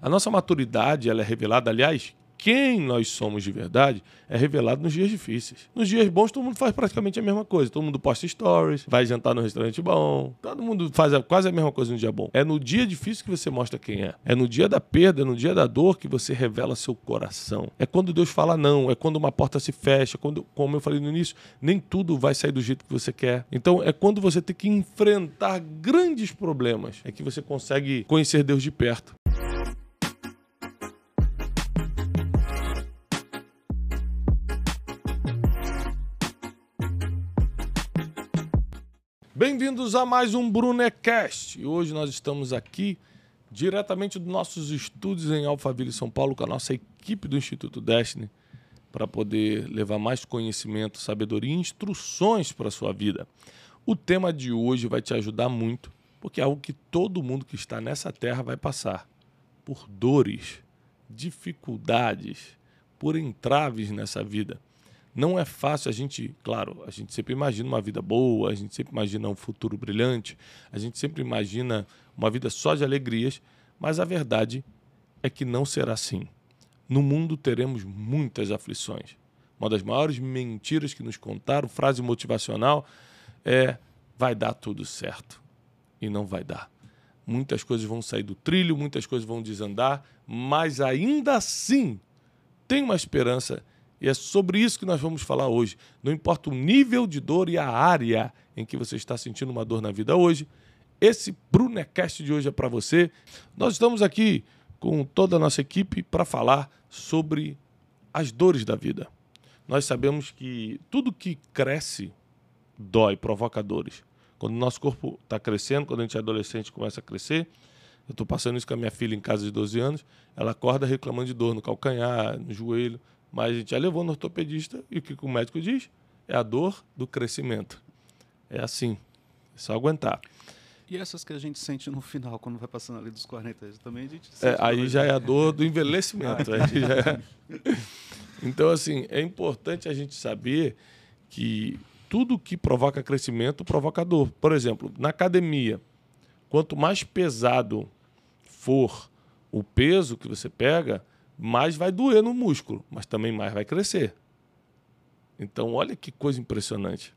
A nossa maturidade ela é revelada, aliás, quem nós somos de verdade é revelado nos dias difíceis. Nos dias bons, todo mundo faz praticamente a mesma coisa. Todo mundo posta stories, vai jantar no restaurante bom. Todo mundo faz quase a mesma coisa no dia bom. É no dia difícil que você mostra quem é. É no dia da perda, é no dia da dor que você revela seu coração. É quando Deus fala não, é quando uma porta se fecha, quando, como eu falei no início, nem tudo vai sair do jeito que você quer. Então é quando você tem que enfrentar grandes problemas, é que você consegue conhecer Deus de perto. Bem-vindos a mais um Brunecast. E hoje nós estamos aqui diretamente dos nossos estúdios em Alphaville, São Paulo, com a nossa equipe do Instituto Destiny, para poder levar mais conhecimento, sabedoria e instruções para a sua vida. O tema de hoje vai te ajudar muito, porque é algo que todo mundo que está nessa terra vai passar por dores, dificuldades, por entraves nessa vida. Não é fácil a gente, claro, a gente sempre imagina uma vida boa, a gente sempre imagina um futuro brilhante, a gente sempre imagina uma vida só de alegrias, mas a verdade é que não será assim. No mundo teremos muitas aflições. Uma das maiores mentiras que nos contaram, frase motivacional, é vai dar tudo certo. E não vai dar. Muitas coisas vão sair do trilho, muitas coisas vão desandar, mas ainda assim tem uma esperança e é sobre isso que nós vamos falar hoje. Não importa o nível de dor e a área em que você está sentindo uma dor na vida hoje, esse Brunecast de hoje é para você. Nós estamos aqui com toda a nossa equipe para falar sobre as dores da vida. Nós sabemos que tudo que cresce dói, provoca dores. Quando o nosso corpo está crescendo, quando a gente é adolescente começa a crescer, eu estou passando isso com a minha filha em casa de 12 anos, ela acorda reclamando de dor no calcanhar, no joelho. Mas a gente já levou no ortopedista e o que o médico diz? É a dor do crescimento. É assim. É só aguentar. E essas que a gente sente no final, quando vai passando ali dos 40, também a gente é, Aí já é a dor do envelhecimento. é... Então, assim, é importante a gente saber que tudo que provoca crescimento provoca dor. Por exemplo, na academia, quanto mais pesado for o peso que você pega, mais vai doer no músculo, mas também mais vai crescer. Então, olha que coisa impressionante.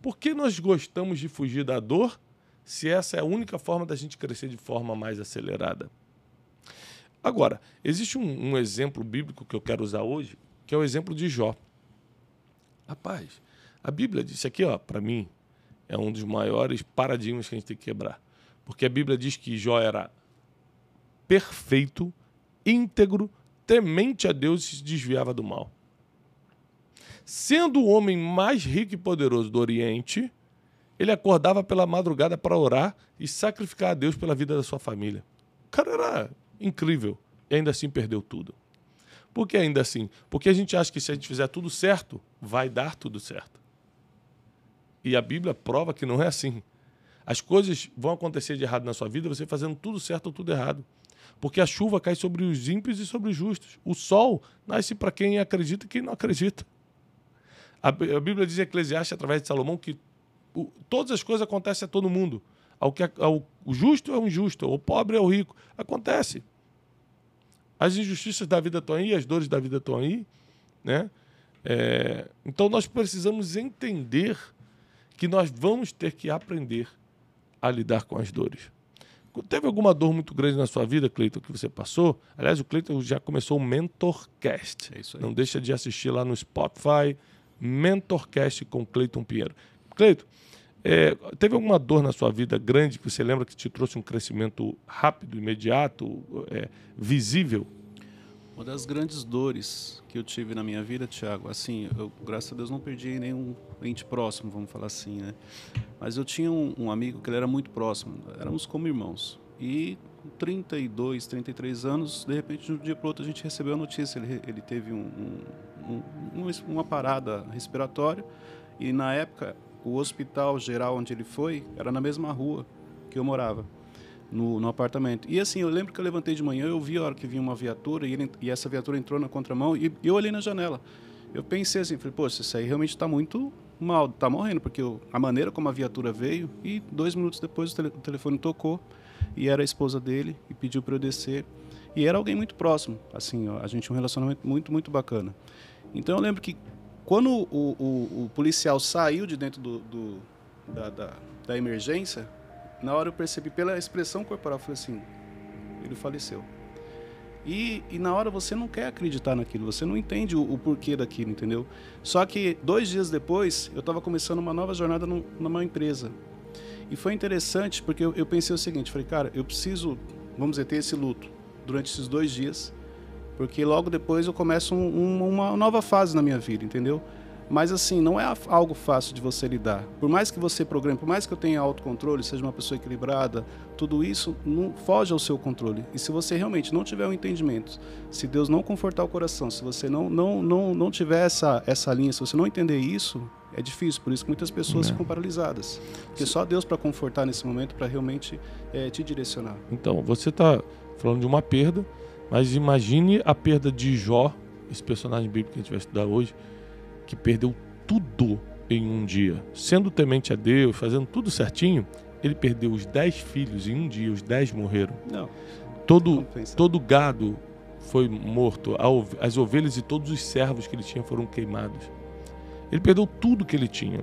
Por que nós gostamos de fugir da dor se essa é a única forma da gente crescer de forma mais acelerada? Agora, existe um, um exemplo bíblico que eu quero usar hoje, que é o exemplo de Jó. Rapaz, a Bíblia disse aqui, ó, para mim, é um dos maiores paradigmas que a gente tem que quebrar. Porque a Bíblia diz que Jó era perfeito, íntegro, temente a Deus e se desviava do mal. Sendo o homem mais rico e poderoso do Oriente, ele acordava pela madrugada para orar e sacrificar a Deus pela vida da sua família. O cara era incrível e ainda assim perdeu tudo. Por que ainda assim? Porque a gente acha que se a gente fizer tudo certo, vai dar tudo certo. E a Bíblia prova que não é assim. As coisas vão acontecer de errado na sua vida, você fazendo tudo certo ou tudo errado porque a chuva cai sobre os ímpios e sobre os justos. O sol nasce para quem acredita e quem não acredita. A, Bíblia diz em Eclesiastes, através de Salomão, que todas as coisas acontecem a todo mundo. Ao que, ao, o justo é o injusto, o pobre é o rico. Acontece. As injustiças da vida estão aí, as dores da vida estão aí. Né? É, então nós precisamos entender que nós vamos ter que aprender a lidar com as dores. Teve alguma dor muito grande na sua vida, Cleiton, que você passou? Aliás, o Cleiton já começou o Mentorcast. É isso aí. Não deixa de assistir lá no Spotify, Mentorcast com Cleiton Pinheiro. Cleiton, é, teve alguma dor na sua vida grande que você lembra que te trouxe um crescimento rápido, imediato, é, visível? Uma das grandes dores que eu tive na minha vida, Tiago, assim, eu, graças a Deus não perdi nenhum ente próximo, vamos falar assim, né? Mas eu tinha um, um amigo que ele era muito próximo, éramos como irmãos. E com 32, 33 anos, de repente, de um dia para outro, a gente recebeu a notícia, ele, ele teve um, um, uma parada respiratória e na época o hospital geral onde ele foi era na mesma rua que eu morava no, no, apartamento. E assim, eu lembro que eu levantei de manhã, eu vi a hora que vinha uma viatura e, ele, e essa viatura entrou na contramão e eu olhei na janela. Eu pensei assim, falei, pô, isso aí realmente está muito mal, está morrendo, porque eu, a maneira como a viatura veio e dois minutos depois o, tele, o telefone tocou e era a esposa dele e pediu para eu descer. E era alguém muito próximo, assim, ó, a gente um relacionamento muito, muito bacana. Então eu lembro que quando o, o, o policial saiu de dentro do, do da, da, da, emergência, na hora eu percebi pela expressão corporal, foi assim, ele faleceu. E, e, na hora você não quer acreditar naquilo, você não entende o, o porquê daquilo, entendeu? Só que dois dias depois, eu estava começando uma nova jornada no, numa empresa. E foi interessante porque eu, eu pensei o seguinte, falei, cara, eu preciso, vamos dizer, ter esse luto durante esses dois dias porque logo depois eu começo um, um, uma nova fase na minha vida, entendeu? Mas assim, não é algo fácil de você lidar. Por mais que você programe, por mais que eu tenha autocontrole, seja uma pessoa equilibrada, tudo isso não foge ao seu controle. E se você realmente não tiver o um entendimento, se Deus não confortar o coração, se você não não não, não tiver essa essa linha, se você não entender isso, é difícil. Por isso que muitas pessoas é. ficam paralisadas. Porque só Deus para confortar nesse momento, para realmente é, te direcionar. Então, você está falando de uma perda, mas imagine a perda de Jó, esse personagem bíblico que a gente vai estudar hoje, que perdeu tudo em um dia. Sendo temente a Deus, fazendo tudo certinho, ele perdeu os dez filhos em um dia, os dez morreram. Não. Todo, todo gado foi morto, as ovelhas e todos os servos que ele tinha foram queimados. Ele perdeu tudo que ele tinha.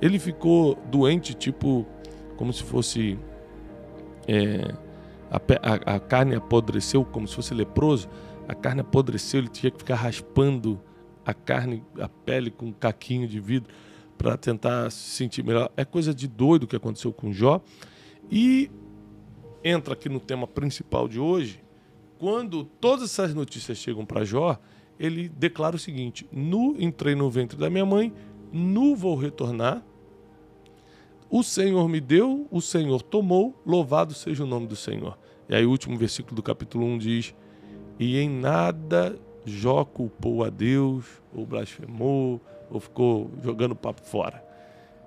Ele ficou doente, tipo, como se fosse. É, a, a, a carne apodreceu como se fosse leproso, a carne apodreceu, ele tinha que ficar raspando a carne, a pele com um caquinho de vidro para tentar se sentir melhor. É coisa de doido que aconteceu com Jó. E entra aqui no tema principal de hoje, quando todas essas notícias chegam para Jó, ele declara o seguinte: Nu entrei no ventre da minha mãe, nu vou retornar. O Senhor me deu, o Senhor tomou, louvado seja o nome do Senhor. E aí o último versículo do capítulo 1 diz: E em nada Jó culpou a Deus, ou blasfemou, ou ficou jogando papo fora.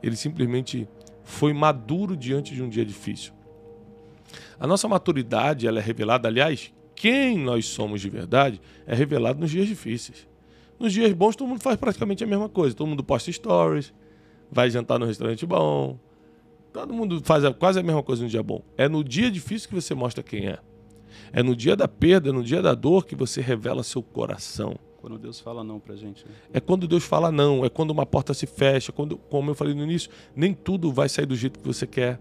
Ele simplesmente foi maduro diante de um dia difícil. A nossa maturidade ela é revelada, aliás, quem nós somos de verdade é revelado nos dias difíceis. Nos dias bons todo mundo faz praticamente a mesma coisa. Todo mundo posta stories, vai jantar no restaurante bom, Todo mundo faz quase a mesma coisa no dia bom. É no dia difícil que você mostra quem é. É no dia da perda, é no dia da dor que você revela seu coração. Quando Deus fala não pra gente. Né? É quando Deus fala não, é quando uma porta se fecha, quando, como eu falei no início, nem tudo vai sair do jeito que você quer.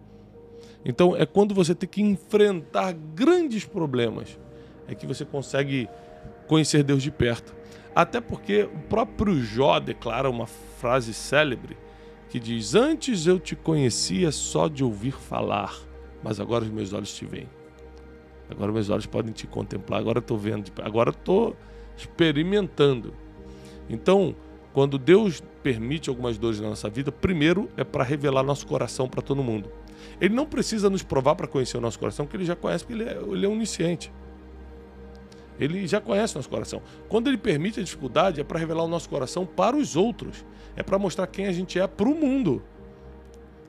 Então é quando você tem que enfrentar grandes problemas, é que você consegue conhecer Deus de perto. Até porque o próprio Jó declara uma frase célebre que diz: Antes eu te conhecia só de ouvir falar, mas agora os meus olhos te veem. Agora meus olhos podem te contemplar, agora estou vendo, agora estou experimentando. Então, quando Deus permite algumas dores na nossa vida, primeiro é para revelar nosso coração para todo mundo. Ele não precisa nos provar para conhecer o nosso coração, porque ele já conhece, porque ele é, ele é onisciente. Ele já conhece o nosso coração. Quando ele permite a dificuldade, é para revelar o nosso coração para os outros. É para mostrar quem a gente é para o mundo.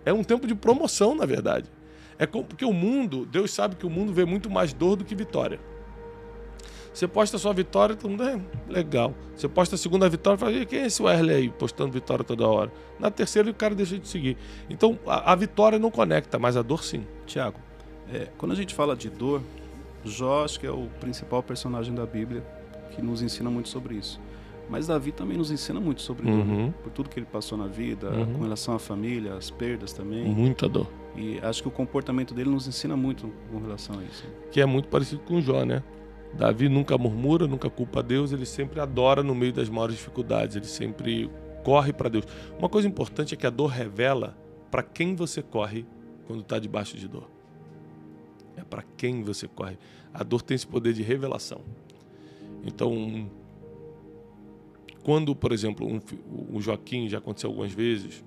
É um tempo de promoção, na verdade. É porque o mundo, Deus sabe que o mundo vê muito mais dor do que vitória. Você posta sua vitória, todo mundo é legal. Você posta a segunda vitória, fala, quem é esse Wesley aí postando vitória toda hora? Na terceira, o cara deixa de seguir. Então, a, a vitória não conecta, mas a dor sim. Tiago, é, quando a gente fala de dor, Jó acho que é o principal personagem da Bíblia que nos ensina muito sobre isso. Mas Davi também nos ensina muito sobre uhum. dor, por tudo que ele passou na vida, uhum. com relação à família, as perdas também. Muita dor. E acho que o comportamento dele nos ensina muito com relação a isso. Que é muito parecido com Jó, né? Davi nunca murmura, nunca culpa a Deus, ele sempre adora no meio das maiores dificuldades, ele sempre corre para Deus. Uma coisa importante é que a dor revela para quem você corre quando está debaixo de dor é para quem você corre. A dor tem esse poder de revelação. Então, quando, por exemplo, um, o Joaquim já aconteceu algumas vezes,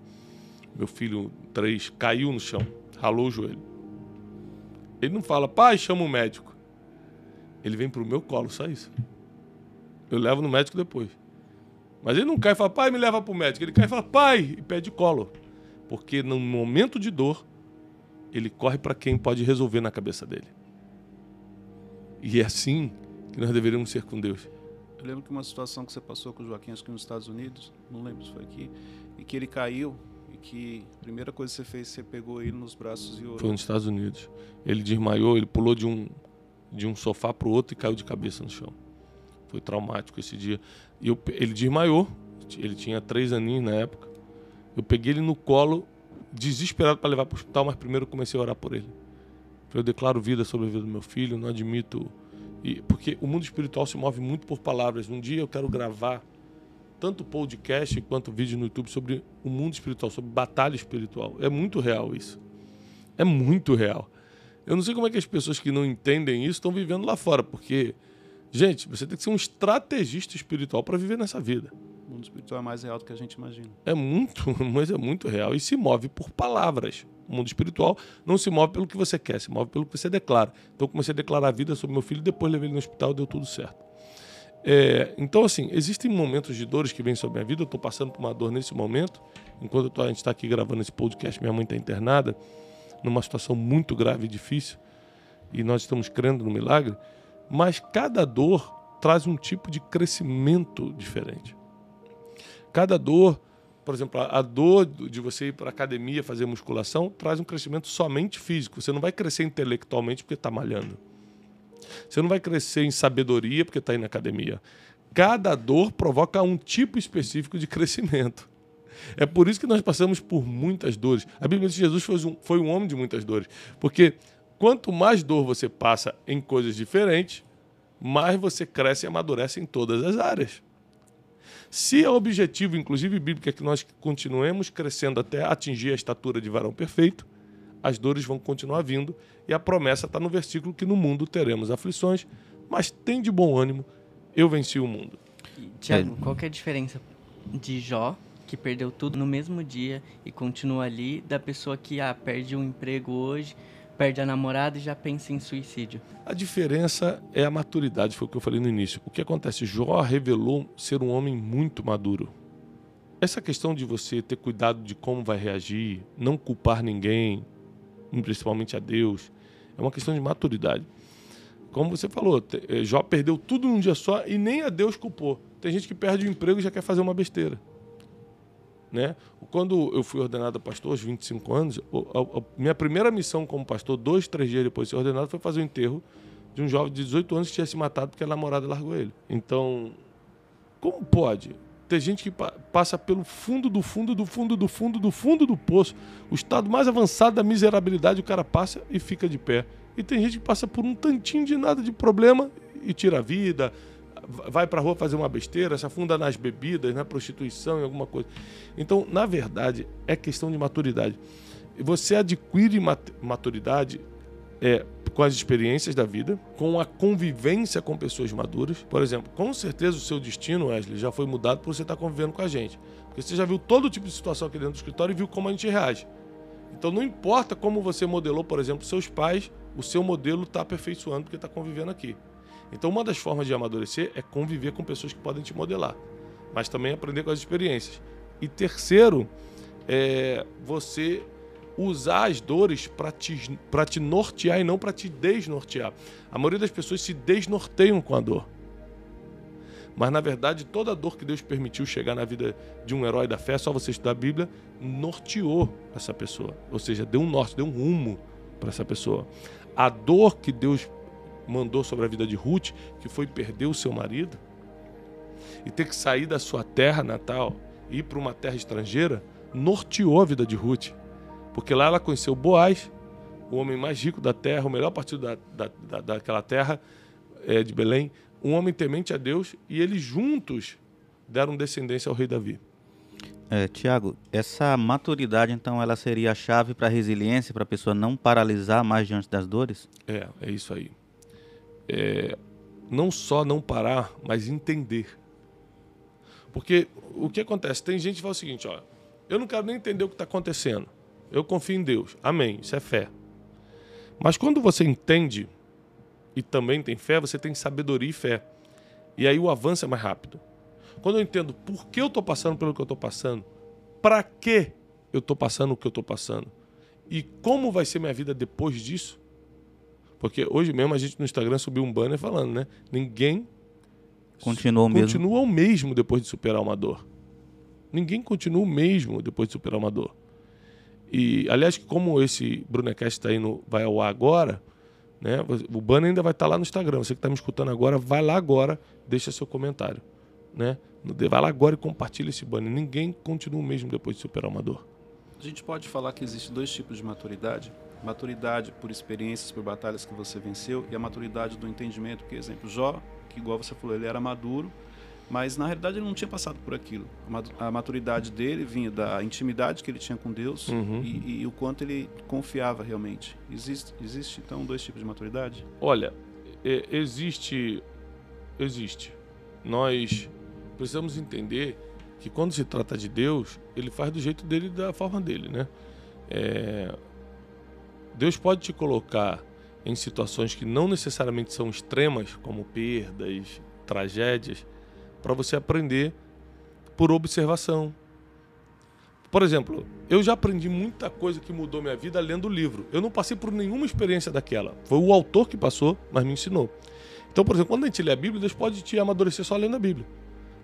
meu filho três caiu no chão, ralou o joelho. Ele não fala, pai, chama o médico. Ele vem para o meu colo, só isso. Eu levo no médico depois. Mas ele não cai e fala, pai, me leva para o médico. Ele cai e fala, pai, e pede colo. Porque no momento de dor, ele corre para quem pode resolver na cabeça dele. E é assim que nós deveríamos ser com Deus. Eu lembro que uma situação que você passou com o Joaquim, acho que nos Estados Unidos, não lembro se foi aqui, e que ele caiu e que a primeira coisa que você fez, você pegou ele nos braços e orou. Foi nos Estados Unidos. Ele desmaiou, ele pulou de um de um sofá para o outro e caiu de cabeça no chão. Foi traumático esse dia. Eu, ele desmaiou, ele tinha três aninhos na época. Eu peguei ele no colo, desesperado para levar para o hospital, mas primeiro comecei a orar por ele. Eu declaro vida sobre a vida do meu filho, não admito. E, porque o mundo espiritual se move muito por palavras. Um dia eu quero gravar tanto podcast quanto vídeo no YouTube sobre o mundo espiritual, sobre batalha espiritual. É muito real isso. É muito real. Eu não sei como é que as pessoas que não entendem isso estão vivendo lá fora, porque, gente, você tem que ser um estrategista espiritual para viver nessa vida. Mundo espiritual é mais real do que a gente imagina. É muito, mas é muito real. E se move por palavras. O mundo espiritual não se move pelo que você quer, se move pelo que você declara. Então comecei a declarar a vida sobre meu filho, depois levei ele no hospital, deu tudo certo. É, então, assim, existem momentos de dores que vêm sobre a minha vida. Eu estou passando por uma dor nesse momento. Enquanto tô, a gente está aqui gravando esse podcast, minha mãe está internada numa situação muito grave e difícil. E nós estamos crendo no milagre. Mas cada dor traz um tipo de crescimento diferente. Cada dor, por exemplo, a dor de você ir para academia fazer musculação traz um crescimento somente físico. Você não vai crescer intelectualmente porque está malhando. Você não vai crescer em sabedoria porque está indo na academia. Cada dor provoca um tipo específico de crescimento. É por isso que nós passamos por muitas dores. A Bíblia diz que Jesus foi um, foi um homem de muitas dores. Porque quanto mais dor você passa em coisas diferentes, mais você cresce e amadurece em todas as áreas. Se é objetivo, inclusive bíblico, é que nós continuemos crescendo até atingir a estatura de varão perfeito, as dores vão continuar vindo e a promessa está no versículo que no mundo teremos aflições, mas tem de bom ânimo, eu venci o mundo. Tiago, qual que é a diferença de Jó, que perdeu tudo no mesmo dia e continua ali, da pessoa que ah, perde um emprego hoje, perde a namorada e já pensa em suicídio? A diferença é a maturidade, foi o que eu falei no início. O que acontece? Jó revelou ser um homem muito maduro. Essa questão de você ter cuidado de como vai reagir, não culpar ninguém, principalmente a Deus, é uma questão de maturidade. Como você falou, eh, Jó perdeu tudo num dia só e nem a Deus culpou. Tem gente que perde o emprego e já quer fazer uma besteira. Né? Quando eu fui ordenado pastor aos 25 anos, a, a, minha primeira missão como pastor, dois, três dias depois de ser ordenado, foi fazer o enterro de um jovem de 18 anos que tinha se matado porque a namorada largou ele. Então, como pode ter gente que pa passa pelo fundo do fundo do fundo do fundo do fundo do poço, o estado mais avançado da miserabilidade, o cara passa e fica de pé. E tem gente que passa por um tantinho de nada de problema e tira a vida, vai para a rua fazer uma besteira, se afunda nas bebidas, na prostituição, em alguma coisa. Então, na verdade, é questão de maturidade. Você adquire maturidade é, com as experiências da vida, com a convivência com pessoas maduras. Por exemplo, com certeza o seu destino, Wesley, já foi mudado por você estar convivendo com a gente. Porque você já viu todo tipo de situação aqui dentro do escritório e viu como a gente reage. Então não importa como você modelou, por exemplo, seus pais, o seu modelo está aperfeiçoando porque está convivendo aqui. Então, uma das formas de amadurecer é conviver com pessoas que podem te modelar, mas também aprender com as experiências. E terceiro, é você usar as dores para te, te nortear e não para te desnortear. A maioria das pessoas se desnorteiam com a dor. Mas na verdade, toda a dor que Deus permitiu chegar na vida de um herói da fé, só você estudar a Bíblia, norteou essa pessoa. Ou seja, deu um norte, deu um rumo para essa pessoa. A dor que Deus mandou sobre a vida de Ruth, que foi perder o seu marido e ter que sair da sua terra natal e ir para uma terra estrangeira, norteou a vida de Ruth. Porque lá ela conheceu Boaz, o homem mais rico da terra, o melhor partido da, da, da, daquela terra é, de Belém, um homem temente a Deus, e eles juntos deram descendência ao rei Davi. É, Tiago, essa maturidade, então, ela seria a chave para a resiliência, para a pessoa não paralisar mais diante das dores? É, é isso aí é, não só não parar, mas entender. Porque o que acontece? Tem gente que fala o seguinte: ó, eu não quero nem entender o que está acontecendo. Eu confio em Deus. Amém. Isso é fé. Mas quando você entende e também tem fé, você tem sabedoria e fé. E aí o avanço é mais rápido. Quando eu entendo por que eu estou passando pelo que eu estou passando, para que eu estou passando o que eu estou passando e como vai ser minha vida depois disso, porque hoje mesmo a gente no Instagram subiu um banner falando, né? Ninguém continua o mesmo. Continua o mesmo depois de superar uma dor. Ninguém continua o mesmo depois de superar uma dor. E, aliás, como esse Brunecast está indo, vai ao ar agora, Né? O banner ainda vai estar lá no Instagram. Você que está me escutando agora, vai lá agora, deixa seu comentário. Né? Vai lá agora e compartilha esse banner. Ninguém continua o mesmo depois de superar uma dor. A gente pode falar que existe dois tipos de maturidade. Maturidade por experiências, por batalhas que você venceu e a maturidade do entendimento. Por exemplo, Jó, que igual você falou, ele era maduro, mas na realidade ele não tinha passado por aquilo. A maturidade dele vinha da intimidade que ele tinha com Deus uhum. e, e, o quanto ele confiava realmente. Existe, existe então dois tipos de maturidade? Olha, existe, existe. Nós precisamos entender que quando se trata de Deus, ele faz do jeito dele, da forma dele, né? É... Deus pode te colocar em situações que não necessariamente são extremas, como perdas, tragédias, para você aprender por observação. Por exemplo, eu já aprendi muita coisa que mudou minha vida lendo livro. Eu não passei por nenhuma experiência daquela. Foi o autor que passou, mas me ensinou. Então, por exemplo, quando a gente lê a Bíblia, Deus pode te amadurecer só lendo a Bíblia.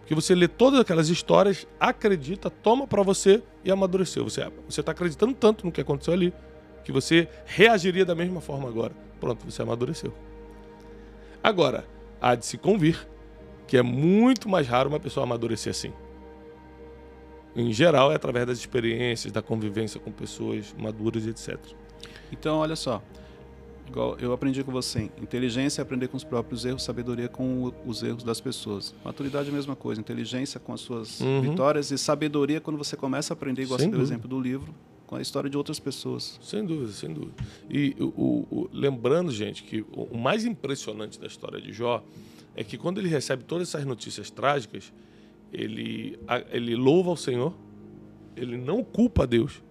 Porque você lê todas aquelas histórias, acredita, toma para você e amadureceu. Você está acreditando tanto no que aconteceu ali que você reagiria da mesma forma agora. Pronto, você amadureceu. Agora, há de se convir que é muito mais raro uma pessoa amadurecer assim. Em geral, é através das experiências, da convivência com pessoas maduras e etc. Então, olha só. Igual eu aprendi com você. Inteligência é aprender com os próprios erros, sabedoria com os erros das pessoas. Maturidade é a mesma coisa. Inteligência com as suas uhum. vitórias e sabedoria quando você começa a aprender, igual sem você deu o exemplo do livro, com a história de outras pessoas. Sem dúvida, sem dúvida. E o, o, lembrando, gente, que o mais impressionante da história de Jó é que quando ele recebe todas essas notícias trágicas, ele, ele louva ao Senhor, ele não culpa a Deus.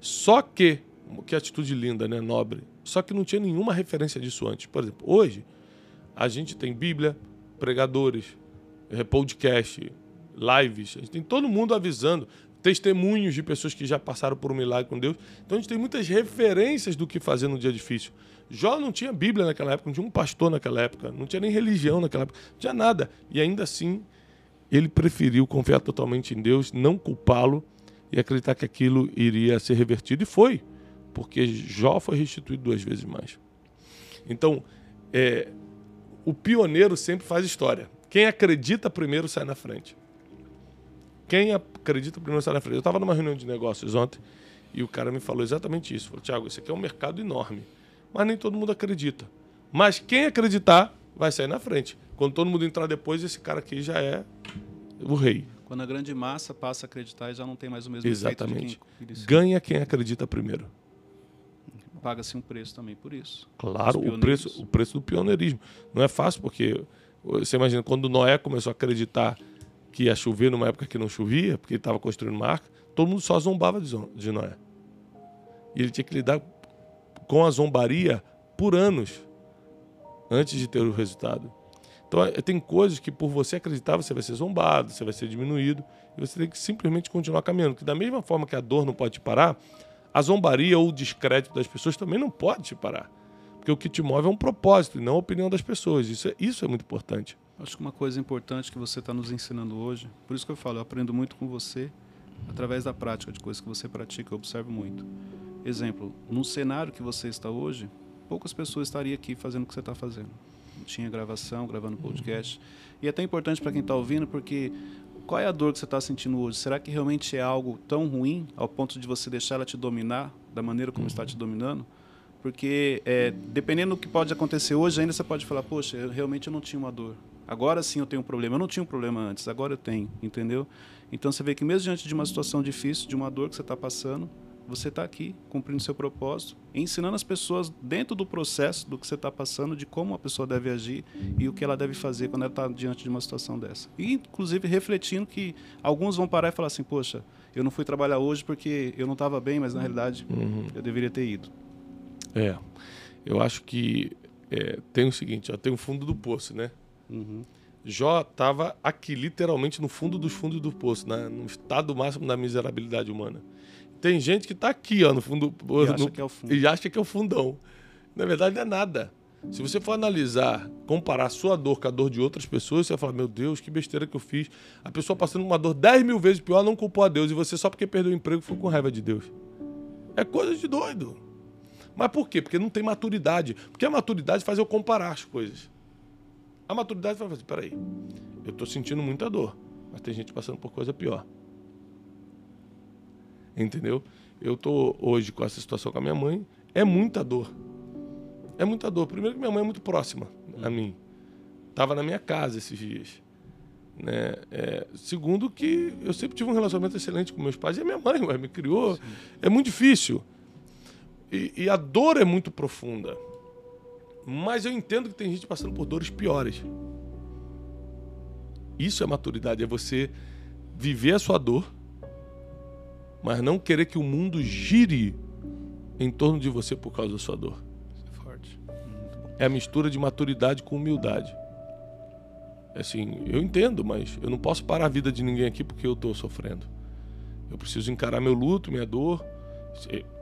Só que, que atitude linda, né, nobre. Só que não tinha nenhuma referência disso antes. Por exemplo, hoje a gente tem Bíblia, pregadores, eh, podcast, lives, a gente tem todo mundo avisando, testemunhos de pessoas que já passaram por um milagre com Deus. Então a gente tem muitas referências do que fazer no dia difícil. Jó não tinha Bíblia naquela época, não tinha um pastor naquela época, não tinha nem religião naquela época, não tinha nada. E ainda assim, ele preferiu confiar totalmente em Deus, não culpá-lo e acreditar que aquilo iria ser revertido. E foi, porque Jó foi restituído duas vezes mais. Então, é, o pioneiro sempre faz história. Quem acredita primeiro sai na frente. Quem acredita primeiro sai na frente. Eu estava numa reunião de negócios ontem e o cara me falou exatamente isso. Falou, Tiago, isso aqui é um mercado enorme mas nem todo mundo acredita. Mas quem acreditar vai sair na frente. Quando todo mundo entrar depois, esse cara aqui já é o rei. Quando a grande massa passa a acreditar e já não tem mais o mesmo Exatamente. Quem... Ganha quem acredita primeiro. Paga-se um preço também por isso. Claro, o preço, o preço do pioneirismo. Não é fácil, porque você imagina, quando Noé começou a acreditar que ia chover numa época que não chovia, porque ele estava construindo uma arca, todo mundo só zombava de Noé. E ele tinha que lidar com a zombaria por anos antes de ter o resultado. Então, é, tem coisas que por você acreditar, você vai ser zombado, você vai ser diminuído, e você tem que simplesmente continuar caminhando. Que da mesma forma que a dor não pode te parar, a zombaria ou o descrédito das pessoas também não pode te parar. Porque o que te move é um propósito e não a opinião das pessoas. Isso é, isso é muito importante. Acho que uma coisa importante que você está nos ensinando hoje, por isso que eu falo, eu aprendo muito com você através da prática de coisas que você pratica, eu observo muito. Exemplo, no cenário que você está hoje, poucas pessoas estariam aqui fazendo o que você está fazendo. Tinha gravação, gravando podcast. E é até importante para quem está ouvindo, porque qual é a dor que você está sentindo hoje? Será que realmente é algo tão ruim ao ponto de você deixar ela te dominar da maneira como está te dominando? Porque é, dependendo do que pode acontecer hoje, ainda você pode falar, poxa, eu, realmente eu não tinha uma dor. Agora sim eu tenho um problema. Eu não tinha um problema antes, agora eu tenho, entendeu? Então você vê que mesmo diante de uma situação difícil, de uma dor que você está passando, você está aqui cumprindo seu propósito, ensinando as pessoas dentro do processo do que você está passando, de como a pessoa deve agir e o que ela deve fazer quando ela está diante de uma situação dessa. E, inclusive, refletindo que alguns vão parar e falar assim: Poxa, eu não fui trabalhar hoje porque eu não estava bem, mas na realidade uhum. eu deveria ter ido. É, eu acho que é, tem o seguinte: ó, tem o fundo do poço, né? Uhum. Jó estava aqui, literalmente, no fundo dos fundos do poço, no estado máximo da miserabilidade humana. Tem gente que está aqui, ó, no fundo. E, no, acha que é o fundo. e acha que é o fundão. Na verdade, não é nada. Se você for analisar, comparar a sua dor com a dor de outras pessoas, você vai falar: Meu Deus, que besteira que eu fiz. A pessoa passando uma dor 10 mil vezes pior não culpou a Deus. E você, só porque perdeu o emprego, foi com raiva de Deus. É coisa de doido. Mas por quê? Porque não tem maturidade. Porque a maturidade faz eu comparar as coisas. A maturidade faz assim, peraí, eu estou sentindo muita dor, mas tem gente passando por coisa pior. Entendeu? Eu estou hoje com essa situação com a minha mãe, é muita dor. É muita dor. Primeiro que minha mãe é muito próxima a mim. Estava na minha casa esses dias. Né? É, segundo que eu sempre tive um relacionamento excelente com meus pais e a minha mãe ué, me criou. Sim. É muito difícil. E, e a dor é muito profunda. Mas eu entendo que tem gente passando por dores piores. Isso é maturidade, é você viver a sua dor, mas não querer que o mundo gire em torno de você por causa da sua dor. É forte. É a mistura de maturidade com humildade. Assim, eu entendo, mas eu não posso parar a vida de ninguém aqui porque eu estou sofrendo. Eu preciso encarar meu luto, minha dor.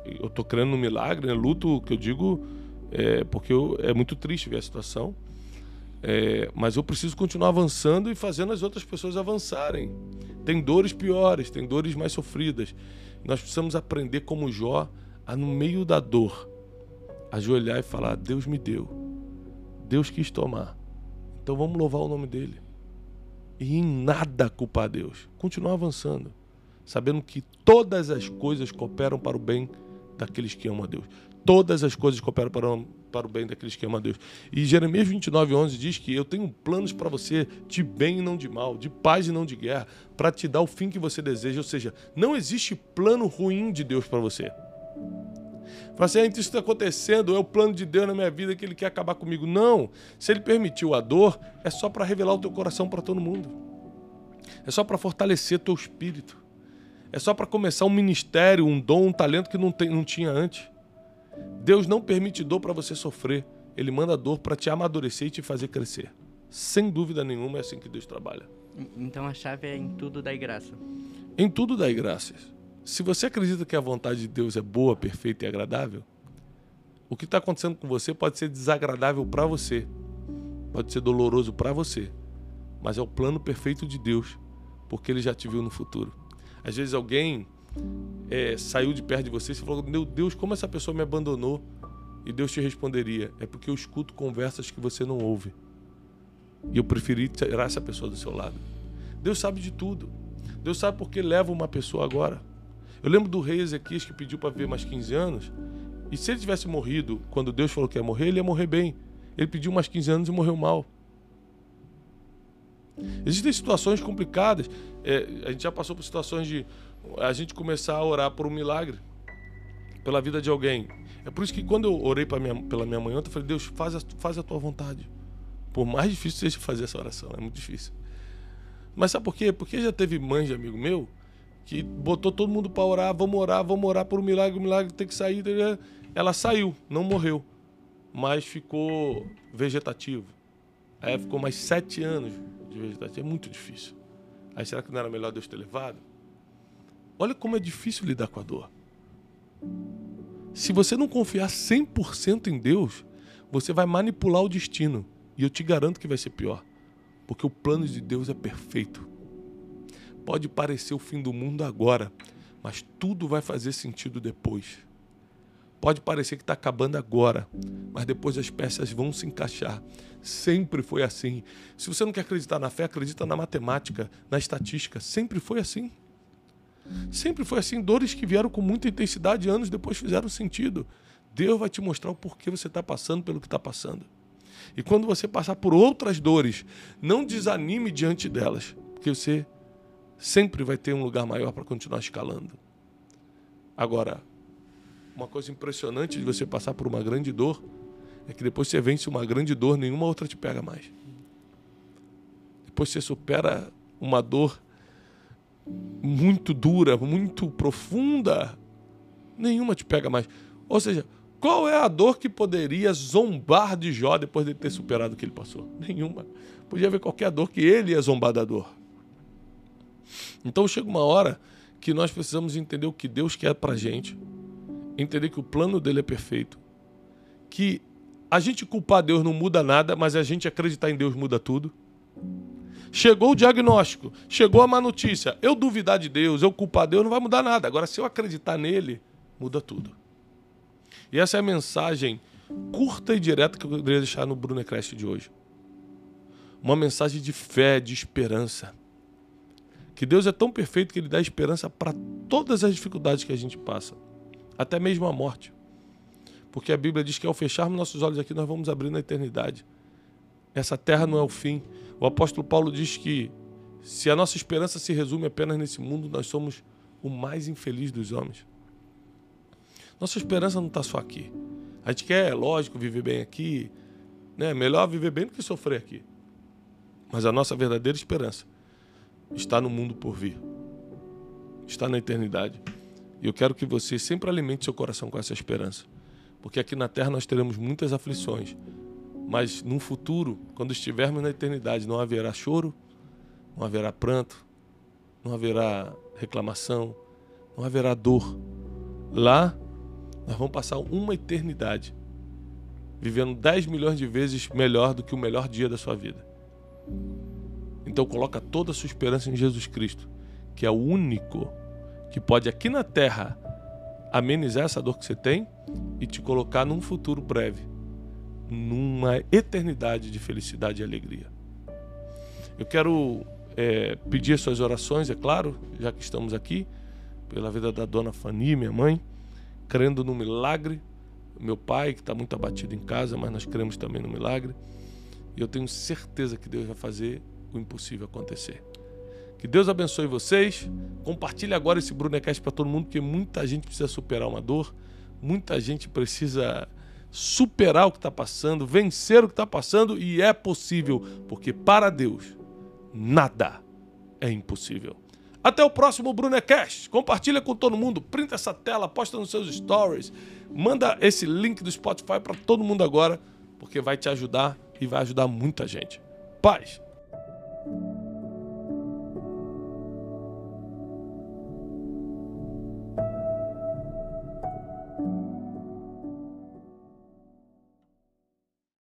Eu estou crendo no milagre, né? Luto que eu digo é, porque eu, é muito triste ver a situação. É, mas eu preciso continuar avançando e fazendo as outras pessoas avançarem. Tem dores piores, tem dores mais sofridas. Nós precisamos aprender como Jó a no meio da dor ajoelhar e falar: Deus me deu, Deus quis tomar. Então vamos louvar o nome dele. E em nada culpar Deus. Continuar avançando, sabendo que todas as coisas cooperam para o bem daqueles que amam a Deus todas as coisas cooperam para, para o bem daqueles que amam a Deus. E Jeremias 29, 11 diz que eu tenho planos para você de bem e não de mal, de paz e não de guerra, para te dar o fim que você deseja. Ou seja, não existe plano ruim de Deus para você. Fala assim, ah, então isso está acontecendo, é o plano de Deus na minha vida que Ele quer acabar comigo. Não. Se Ele permitiu a dor, é só para revelar o teu coração para todo mundo. É só para fortalecer teu espírito. É só para começar um ministério, um dom, um talento que não, tem, não tinha antes. Deus não permite dor para você sofrer. Ele manda dor para te amadurecer e te fazer crescer. Sem dúvida nenhuma é assim que Deus trabalha. Então a chave é em tudo dar graça. Em tudo dar graças. Se você acredita que a vontade de Deus é boa, perfeita e agradável, o que está acontecendo com você pode ser desagradável para você, pode ser doloroso para você, mas é o plano perfeito de Deus, porque Ele já te viu no futuro. Às vezes alguém é, saiu de perto de você e falou: Meu Deus, como essa pessoa me abandonou? E Deus te responderia: É porque eu escuto conversas que você não ouve. E eu preferi tirar essa pessoa do seu lado. Deus sabe de tudo. Deus sabe por que leva uma pessoa agora. Eu lembro do rei Ezequias que pediu para viver mais 15 anos. E se ele tivesse morrido quando Deus falou que ia morrer, ele ia morrer bem. Ele pediu mais 15 anos e morreu mal. Existem situações complicadas. É, a gente já passou por situações de a gente começar a orar por um milagre pela vida de alguém. É por isso que quando eu orei minha, pela minha mãe ontem, eu falei, Deus, faz a, faz a tua vontade. Por mais difícil seja fazer essa oração, é muito difícil. Mas sabe por quê? Porque já teve mãe de amigo meu que botou todo mundo para orar, vamos orar, vamos orar por um milagre, o milagre tem que sair. Ela saiu, não morreu, mas ficou vegetativo. Aí ficou mais sete anos de vegetativo. É muito difícil. Aí será que não era melhor Deus ter levado? Olha como é difícil lidar com a dor. Se você não confiar 100% em Deus, você vai manipular o destino. E eu te garanto que vai ser pior. Porque o plano de Deus é perfeito. Pode parecer o fim do mundo agora, mas tudo vai fazer sentido depois. Pode parecer que está acabando agora, mas depois as peças vão se encaixar. Sempre foi assim. Se você não quer acreditar na fé, acredita na matemática, na estatística. Sempre foi assim. Sempre foi assim, dores que vieram com muita intensidade anos depois fizeram sentido. Deus vai te mostrar o porquê você está passando pelo que está passando. E quando você passar por outras dores, não desanime diante delas, porque você sempre vai ter um lugar maior para continuar escalando. Agora, uma coisa impressionante de você passar por uma grande dor é que depois você vence uma grande dor, nenhuma outra te pega mais. Depois você supera uma dor muito dura, muito profunda, nenhuma te pega mais. Ou seja, qual é a dor que poderia zombar de Jó depois de ter superado o que ele passou? Nenhuma. Podia haver qualquer dor que ele ia zombar da dor. Então chega uma hora que nós precisamos entender o que Deus quer pra gente, entender que o plano dele é perfeito, que a gente culpar Deus não muda nada, mas a gente acreditar em Deus muda tudo. Chegou o diagnóstico, chegou a má notícia. Eu duvidar de Deus, eu culpar Deus, não vai mudar nada. Agora, se eu acreditar nele, muda tudo. E essa é a mensagem curta e direta que eu queria deixar no Brunecrest de hoje. Uma mensagem de fé, de esperança. Que Deus é tão perfeito que Ele dá esperança para todas as dificuldades que a gente passa, até mesmo a morte. Porque a Bíblia diz que ao fecharmos nossos olhos aqui, nós vamos abrir na eternidade. Essa terra não é o fim. O apóstolo Paulo diz que se a nossa esperança se resume apenas nesse mundo, nós somos o mais infeliz dos homens. Nossa esperança não está só aqui. A gente quer, é lógico, viver bem aqui. Né? Melhor viver bem do que sofrer aqui. Mas a nossa verdadeira esperança está no mundo por vir. Está na eternidade. E eu quero que você sempre alimente seu coração com essa esperança. Porque aqui na terra nós teremos muitas aflições. Mas no futuro, quando estivermos na eternidade, não haverá choro, não haverá pranto, não haverá reclamação, não haverá dor. Lá, nós vamos passar uma eternidade vivendo 10 milhões de vezes melhor do que o melhor dia da sua vida. Então coloca toda a sua esperança em Jesus Cristo, que é o único que pode aqui na terra amenizar essa dor que você tem e te colocar num futuro breve, numa eternidade de felicidade e alegria. Eu quero é, pedir suas orações, é claro, já que estamos aqui, pela vida da dona Fanny, minha mãe, crendo no milagre. Meu pai, que está muito abatido em casa, mas nós cremos também no milagre. E eu tenho certeza que Deus vai fazer o impossível acontecer. Que Deus abençoe vocês. Compartilhe agora esse Brunecast para todo mundo, porque muita gente precisa superar uma dor, muita gente precisa superar o que está passando, vencer o que está passando, e é possível, porque para Deus nada é impossível. Até o próximo Brunecast. Compartilha com todo mundo, printa essa tela, posta nos seus stories, manda esse link do Spotify para todo mundo agora, porque vai te ajudar e vai ajudar muita gente. Paz.